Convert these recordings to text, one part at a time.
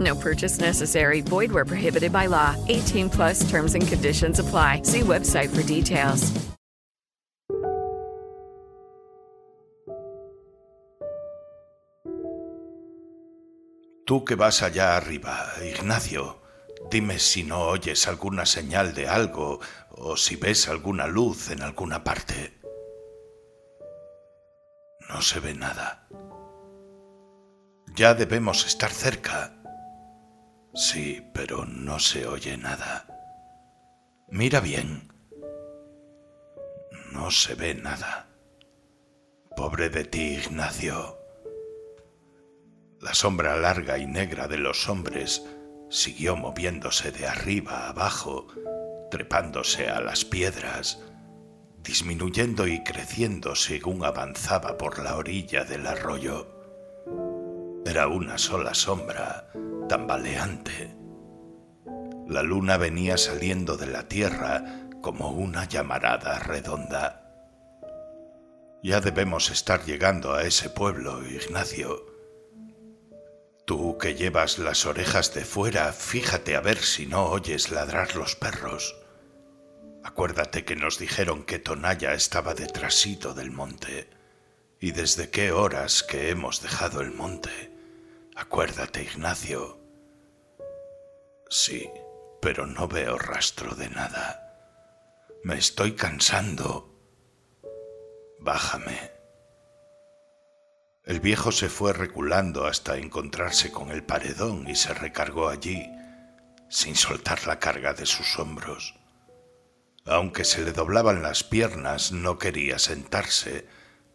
No purchase necessary. Void where prohibited by law. 18 plus terms and conditions apply. See website for details. Tú que vas allá arriba, Ignacio, dime si no oyes alguna señal de algo o si ves alguna luz en alguna parte. No se ve nada. Ya debemos estar cerca. Sí, pero no se oye nada. Mira bien. No se ve nada. Pobre de ti, Ignacio. La sombra larga y negra de los hombres siguió moviéndose de arriba a abajo, trepándose a las piedras, disminuyendo y creciendo según avanzaba por la orilla del arroyo. Era una sola sombra, tambaleante. La luna venía saliendo de la tierra como una llamarada redonda. Ya debemos estar llegando a ese pueblo, Ignacio. Tú que llevas las orejas de fuera, fíjate a ver si no oyes ladrar los perros. Acuérdate que nos dijeron que Tonaya estaba detrásito del monte. ¿Y desde qué horas que hemos dejado el monte? Acuérdate, Ignacio. Sí, pero no veo rastro de nada. Me estoy cansando. Bájame. El viejo se fue reculando hasta encontrarse con el paredón y se recargó allí, sin soltar la carga de sus hombros. Aunque se le doblaban las piernas, no quería sentarse,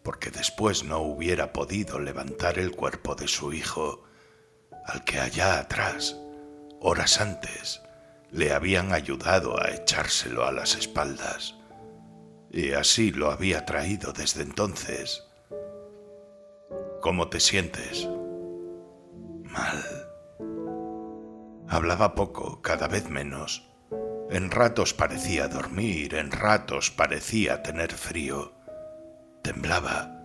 porque después no hubiera podido levantar el cuerpo de su hijo, al que allá atrás, horas antes, le habían ayudado a echárselo a las espaldas, y así lo había traído desde entonces ¿Cómo te sientes? Mal. Hablaba poco, cada vez menos. En ratos parecía dormir, en ratos parecía tener frío. Temblaba.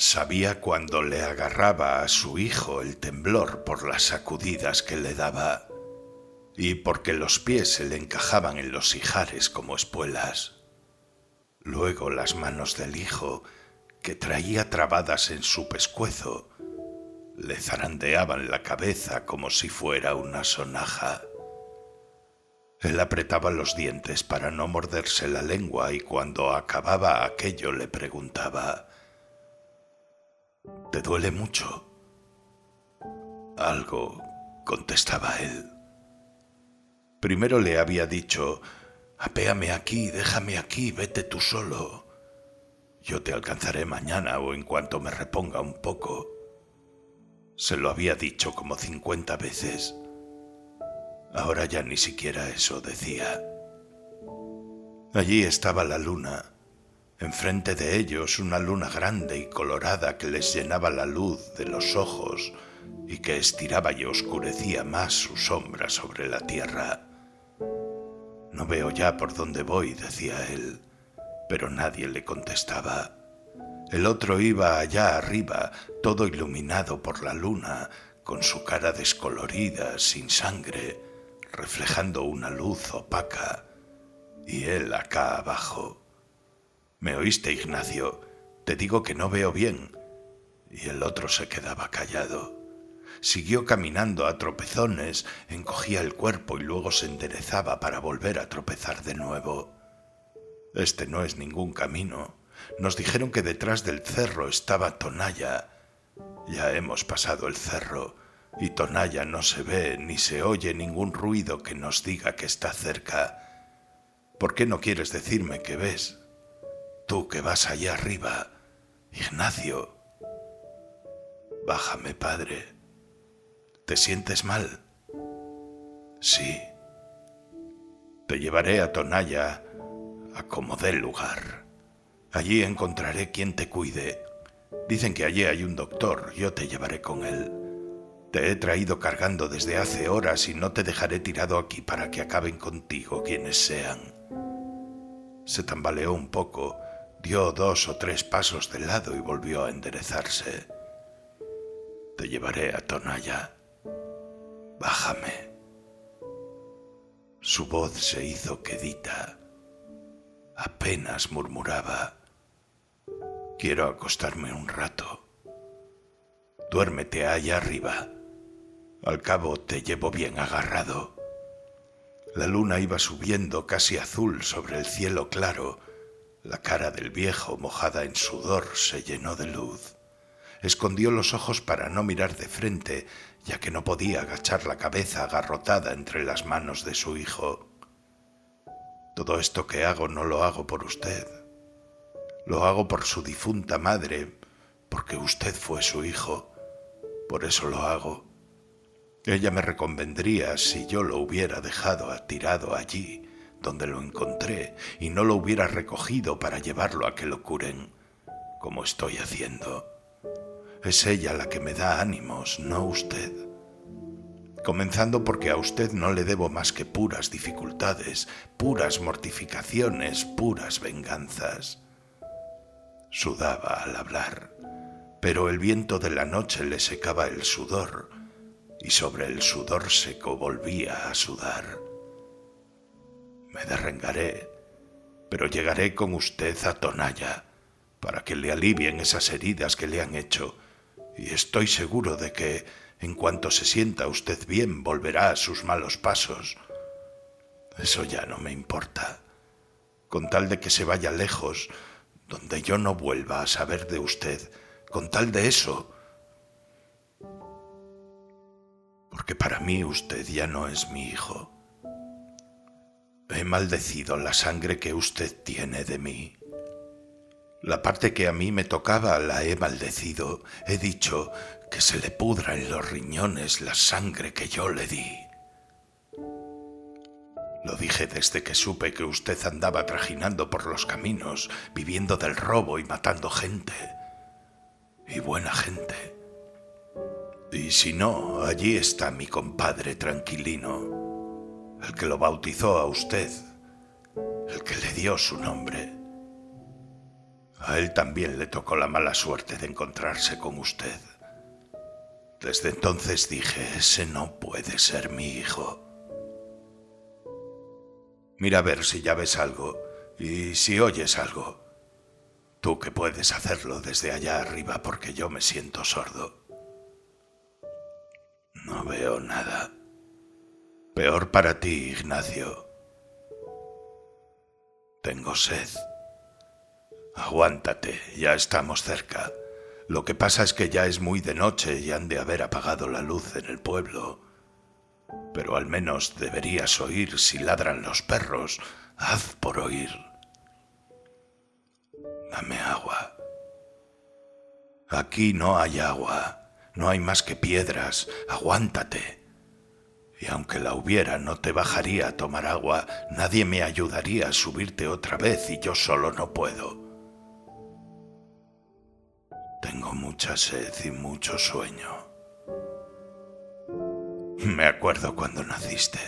Sabía cuando le agarraba a su hijo el temblor por las sacudidas que le daba y porque los pies se le encajaban en los ijares como espuelas. Luego las manos del hijo que traía trabadas en su pescuezo le zarandeaban la cabeza como si fuera una sonaja. Él apretaba los dientes para no morderse la lengua y cuando acababa aquello le preguntaba, ¿Te duele mucho? Algo, contestaba él. Primero le había dicho, apéame aquí, déjame aquí, vete tú solo. Yo te alcanzaré mañana o en cuanto me reponga un poco. Se lo había dicho como cincuenta veces. Ahora ya ni siquiera eso decía. Allí estaba la luna, enfrente de ellos una luna grande y colorada que les llenaba la luz de los ojos y que estiraba y oscurecía más su sombra sobre la tierra. No veo ya por dónde voy, decía él pero nadie le contestaba. El otro iba allá arriba, todo iluminado por la luna, con su cara descolorida, sin sangre, reflejando una luz opaca, y él acá abajo. ¿Me oíste, Ignacio? Te digo que no veo bien. Y el otro se quedaba callado. Siguió caminando a tropezones, encogía el cuerpo y luego se enderezaba para volver a tropezar de nuevo. Este no es ningún camino. Nos dijeron que detrás del cerro estaba Tonalla. Ya hemos pasado el cerro y Tonalla no se ve ni se oye ningún ruido que nos diga que está cerca. ¿Por qué no quieres decirme que ves? Tú que vas allá arriba, Ignacio. Bájame, padre. ¿Te sientes mal? Sí. Te llevaré a Tonalla a como dé lugar. Allí encontraré quien te cuide. Dicen que allí hay un doctor, yo te llevaré con él. Te he traído cargando desde hace horas y no te dejaré tirado aquí para que acaben contigo quienes sean. Se tambaleó un poco, dio dos o tres pasos de lado y volvió a enderezarse. Te llevaré a Tonaya. Bájame. Su voz se hizo quedita. Apenas murmuraba. Quiero acostarme un rato. Duérmete allá arriba. Al cabo te llevo bien agarrado. La luna iba subiendo casi azul sobre el cielo claro. La cara del viejo, mojada en sudor, se llenó de luz. Escondió los ojos para no mirar de frente, ya que no podía agachar la cabeza agarrotada entre las manos de su hijo. Todo esto que hago no lo hago por usted. Lo hago por su difunta madre, porque usted fue su hijo. Por eso lo hago. Ella me reconvendría si yo lo hubiera dejado atirado allí donde lo encontré y no lo hubiera recogido para llevarlo a que lo curen, como estoy haciendo. Es ella la que me da ánimos, no usted. Comenzando porque a usted no le debo más que puras dificultades, puras mortificaciones, puras venganzas. Sudaba al hablar, pero el viento de la noche le secaba el sudor y sobre el sudor seco volvía a sudar. Me derrengaré, pero llegaré con usted a Tonalla para que le alivien esas heridas que le han hecho, y estoy seguro de que, en cuanto se sienta usted bien, volverá a sus malos pasos. Eso ya no me importa. Con tal de que se vaya lejos, donde yo no vuelva a saber de usted, con tal de eso, porque para mí usted ya no es mi hijo. He maldecido la sangre que usted tiene de mí. La parte que a mí me tocaba la he maldecido. He dicho que se le pudra en los riñones la sangre que yo le di. Lo dije desde que supe que usted andaba trajinando por los caminos, viviendo del robo y matando gente. Y buena gente. Y si no, allí está mi compadre tranquilino, el que lo bautizó a usted, el que le dio su nombre. A él también le tocó la mala suerte de encontrarse con usted. Desde entonces dije, ese no puede ser mi hijo. Mira a ver si ya ves algo y si oyes algo. Tú que puedes hacerlo desde allá arriba porque yo me siento sordo. No veo nada. Peor para ti, Ignacio. Tengo sed. Aguántate, ya estamos cerca. Lo que pasa es que ya es muy de noche y han de haber apagado la luz en el pueblo. Pero al menos deberías oír si ladran los perros. Haz por oír. Dame agua. Aquí no hay agua. No hay más que piedras, aguántate. Y aunque la hubiera, no te bajaría a tomar agua, nadie me ayudaría a subirte otra vez y yo solo no puedo. Tengo mucha sed y mucho sueño. Me acuerdo cuando naciste.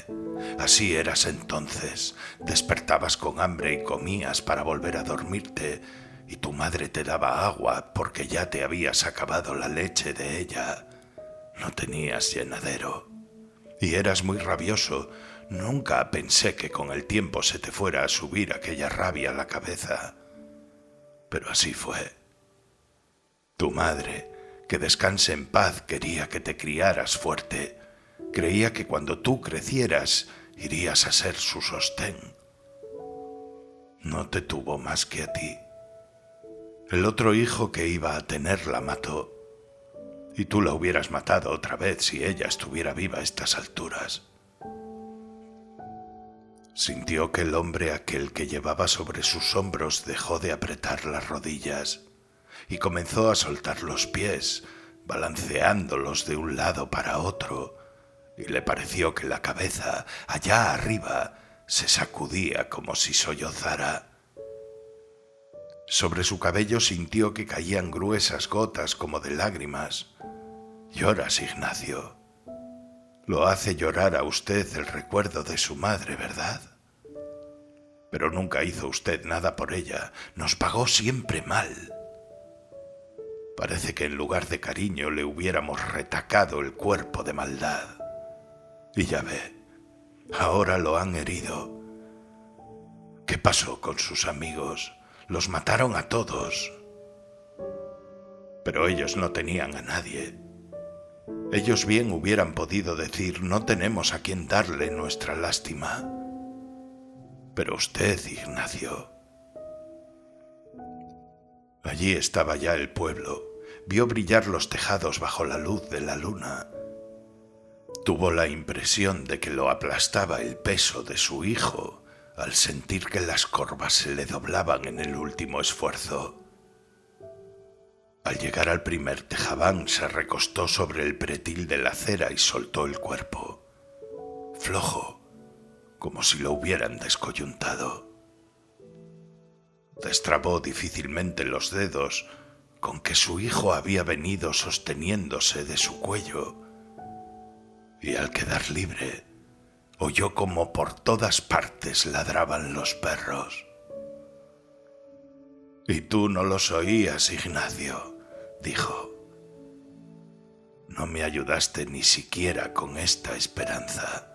Así eras entonces. Despertabas con hambre y comías para volver a dormirte y tu madre te daba agua porque ya te habías acabado la leche de ella. No tenías llenadero. Y eras muy rabioso. Nunca pensé que con el tiempo se te fuera a subir aquella rabia a la cabeza. Pero así fue. Tu madre, que descanse en paz, quería que te criaras fuerte. Creía que cuando tú crecieras irías a ser su sostén no te tuvo más que a ti. El otro hijo que iba a tener la mató, y tú la hubieras matado otra vez si ella estuviera viva a estas alturas. Sintió que el hombre aquel que llevaba sobre sus hombros dejó de apretar las rodillas y comenzó a soltar los pies, balanceándolos de un lado para otro, y le pareció que la cabeza, allá arriba, se sacudía como si sollozara. Sobre su cabello sintió que caían gruesas gotas como de lágrimas. Lloras, Ignacio. Lo hace llorar a usted el recuerdo de su madre, ¿verdad? Pero nunca hizo usted nada por ella, nos pagó siempre mal. Parece que en lugar de cariño le hubiéramos retacado el cuerpo de maldad. Y ya ve, ahora lo han herido. ¿Qué pasó con sus amigos? Los mataron a todos. Pero ellos no tenían a nadie. Ellos bien hubieran podido decir no tenemos a quien darle nuestra lástima. Pero usted, Ignacio. Allí estaba ya el pueblo. Vio brillar los tejados bajo la luz de la luna. Tuvo la impresión de que lo aplastaba el peso de su hijo al sentir que las corvas se le doblaban en el último esfuerzo. Al llegar al primer tejabán se recostó sobre el pretil de la acera y soltó el cuerpo, flojo, como si lo hubieran descoyuntado. Destrabó difícilmente los dedos con que su hijo había venido sosteniéndose de su cuello, y al quedar libre, oyó como por todas partes ladraban los perros. Y tú no los oías, Ignacio, dijo. No me ayudaste ni siquiera con esta esperanza.